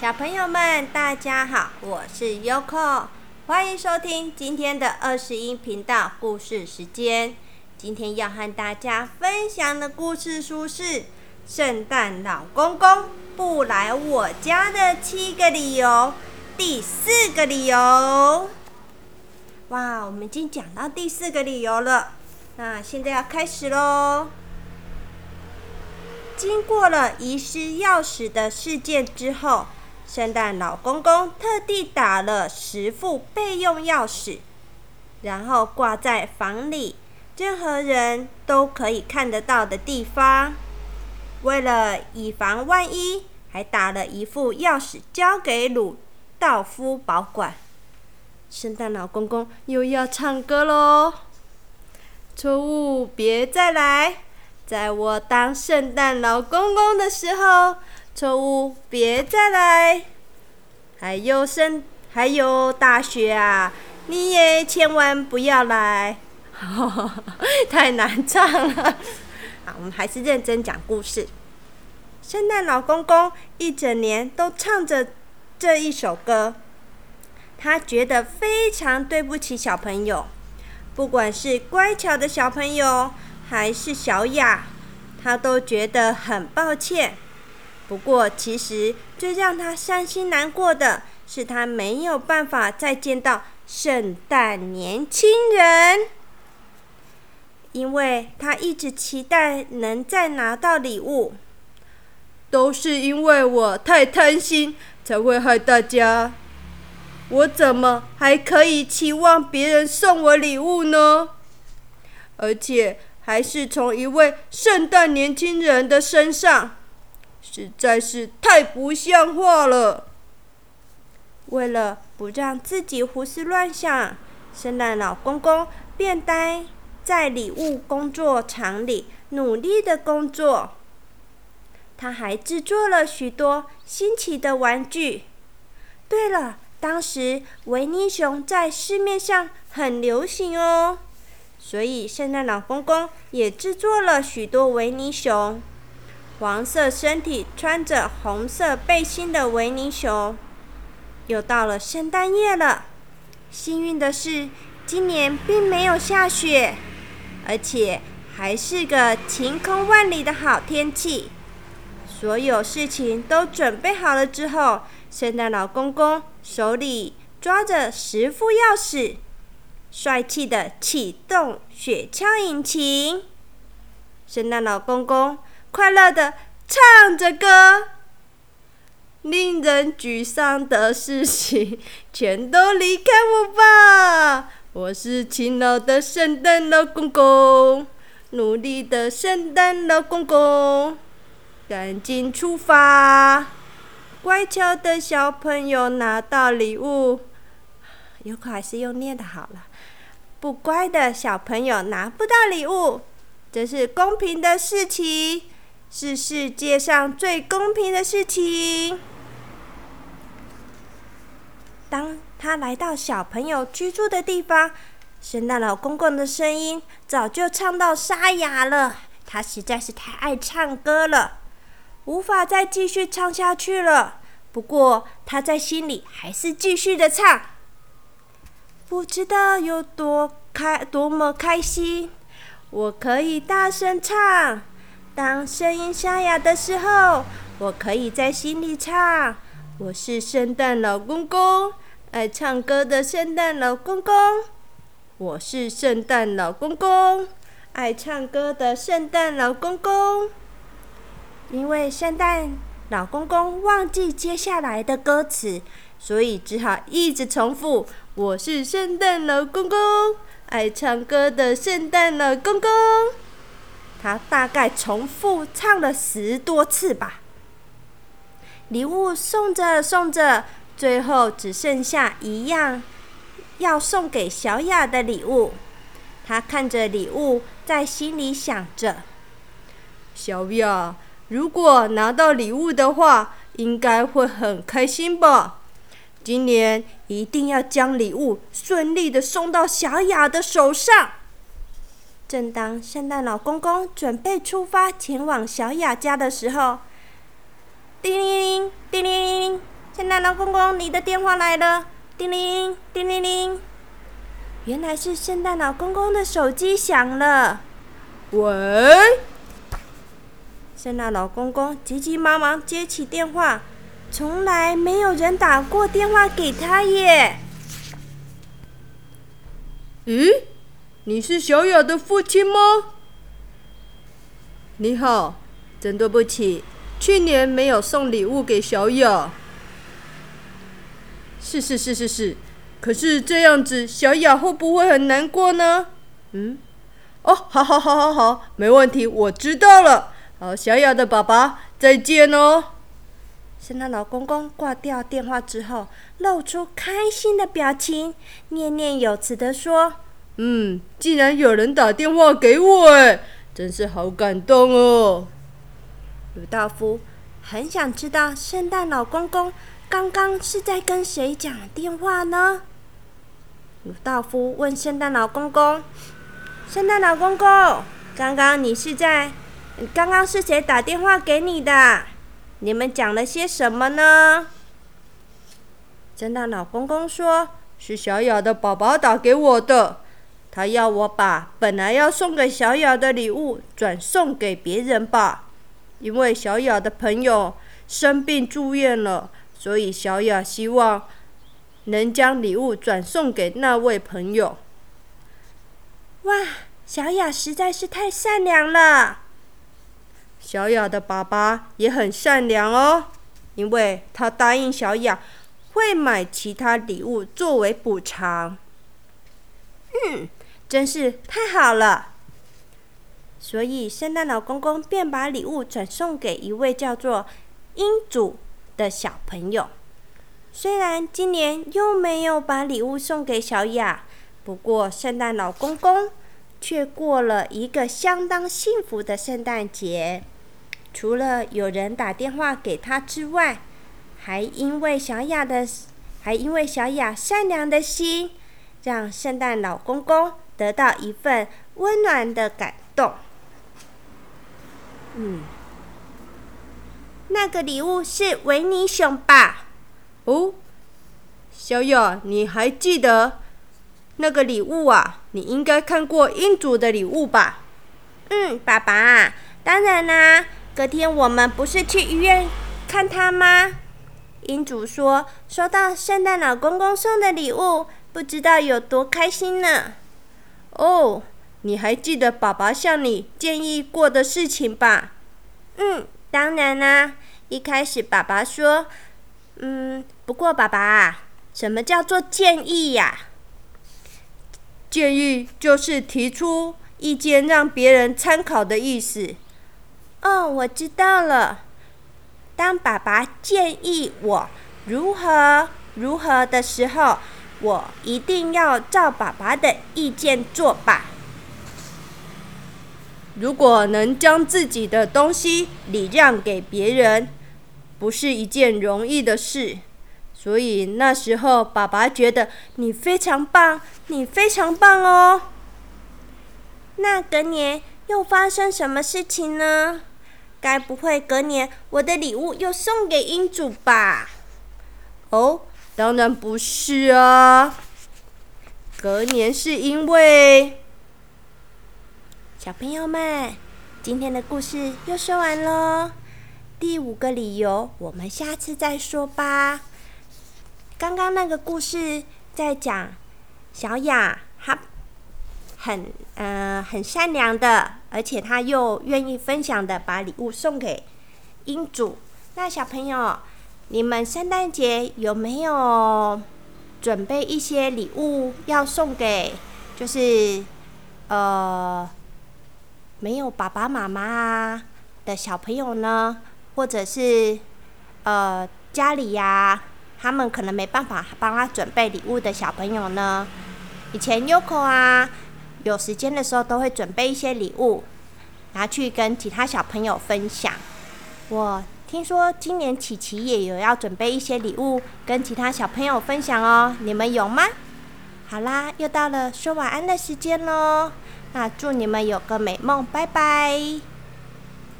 小朋友们，大家好，我是 Yoko，欢迎收听今天的二十一频道故事时间。今天要和大家分享的故事书是《圣诞老公公不来我家的七个理由》第四个理由。哇，我们已经讲到第四个理由了，那现在要开始喽。经过了遗失钥匙的事件之后，圣诞老公公特地打了十副备用钥匙，然后挂在房里任何人都可以看得到的地方。为了以防万一，还打了一副钥匙交给鲁道夫保管。圣诞老公公又要唱歌喽！错误，别再来！在我当圣诞老公公的时候，错误，别再来！还有圣，还有大雪啊，你也千万不要来！太难唱了。好，我们还是认真讲故事。圣诞老公公一整年都唱着这一首歌。他觉得非常对不起小朋友，不管是乖巧的小朋友还是小雅，他都觉得很抱歉。不过，其实最让他伤心难过的是，他没有办法再见到圣诞年轻人，因为他一直期待能再拿到礼物。都是因为我太贪心，才会害大家。我怎么还可以期望别人送我礼物呢？而且还是从一位圣诞年轻人的身上，实在是太不像话了。为了不让自己胡思乱想，圣诞老公公便待在礼物工作场里努力的工作。他还制作了许多新奇的玩具。对了。当时维尼熊在市面上很流行哦，所以圣诞老公公也制作了许多维尼熊，黄色身体、穿着红色背心的维尼熊。又到了圣诞夜了，幸运的是，今年并没有下雪，而且还是个晴空万里的好天气。所有事情都准备好了之后。圣诞老公公手里抓着十副钥匙，帅气的启动雪橇引擎。圣诞老公公快乐的唱着歌，令人沮丧的事情全都离开我吧！我是勤劳的圣诞老公公，努力的圣诞老公公，赶紧出发！乖巧的小朋友拿到礼物，有可还是用念的好了。不乖的小朋友拿不到礼物，这是公平的事情，是世界上最公平的事情。当他来到小朋友居住的地方，圣诞老公公的声音早就唱到沙哑了。他实在是太爱唱歌了。无法再继续唱下去了。不过他在心里还是继续的唱。不知道有多开，多么开心！我可以大声唱。当声音沙哑的时候，我可以在心里唱。我是圣诞老公公，爱唱歌的圣诞老公公。我是圣诞老公公，爱唱歌的圣诞老公公。因为圣诞老公公忘记接下来的歌词，所以只好一直重复：“我是圣诞老公公，爱唱歌的圣诞老公公。”他大概重复唱了十多次吧。礼物送着送着，最后只剩下一样要送给小雅的礼物。他看着礼物，在心里想着：“小雅。”如果拿到礼物的话，应该会很开心吧？今年一定要将礼物顺利的送到小雅的手上。正当圣诞老公公准备出发前往小雅家的时候，叮铃铃，叮铃铃，圣诞老公公，你的电话来了，叮铃，叮铃铃。原来是圣诞老公公的手机响了。喂，圣诞老公公急急忙忙接起电话，从来没有人打过电话给他耶。咦，你是小雅的父亲吗？你好，真对不起，去年没有送礼物给小雅。是是是是是，可是这样子，小雅会不会很难过呢？嗯。哦，好好好好好，没问题，我知道了。好，小雅的爸爸，再见哦。圣诞老公公挂掉电话之后，露出开心的表情，念念有词的说：“嗯，竟然有人打电话给我，哎，真是好感动哦。”鲁道夫很想知道圣诞老公公刚刚是在跟谁讲电话呢？鲁道夫问圣诞老公公。圣诞老公公，刚刚你是在？刚刚是谁打电话给你的？你们讲了些什么呢？圣诞老公公说：“是小雅的宝宝打给我的，他要我把本来要送给小雅的礼物转送给别人吧，因为小雅的朋友生病住院了，所以小雅希望能将礼物转送给那位朋友。”哇，小雅实在是太善良了。小雅的爸爸也很善良哦，因为他答应小雅会买其他礼物作为补偿。嗯，真是太好了。所以圣诞老公公便把礼物转送给一位叫做英祖的小朋友。虽然今年又没有把礼物送给小雅，不过圣诞老公公。却过了一个相当幸福的圣诞节。除了有人打电话给他之外，还因为小雅的，还因为小雅善良的心，让圣诞老公公得到一份温暖的感动。嗯，那个礼物是维尼熊吧？哦，小雅，你还记得？那个礼物啊，你应该看过英主的礼物吧？嗯，爸爸，当然啦。隔天我们不是去医院看他吗？英主说收到圣诞老公公送的礼物，不知道有多开心呢。哦，你还记得爸爸向你建议过的事情吧？嗯，当然啦。一开始爸爸说，嗯，不过爸爸，什么叫做建议呀？建议就是提出意见让别人参考的意思。哦，我知道了。当爸爸建议我如何如何的时候，我一定要照爸爸的意见做吧。如果能将自己的东西礼让给别人，不是一件容易的事。所以那时候，爸爸觉得你非常棒，你非常棒哦。那隔年又发生什么事情呢？该不会隔年我的礼物又送给英主吧？哦，当然不是啊。隔年是因为……小朋友们，今天的故事又说完喽。第五个理由，我们下次再说吧。刚刚那个故事在讲小雅，她很呃很善良的，而且他又愿意分享的，把礼物送给英主。那小朋友，你们圣诞节有没有准备一些礼物要送给，就是呃没有爸爸妈妈的小朋友呢？或者是呃家里呀？他们可能没办法帮他准备礼物的小朋友呢，以前 Yoko 啊，有时间的时候都会准备一些礼物，拿去跟其他小朋友分享。我听说今年琪琪也有要准备一些礼物跟其他小朋友分享哦，你们有吗？好啦，又到了说晚安的时间喽，那祝你们有个美梦，拜拜。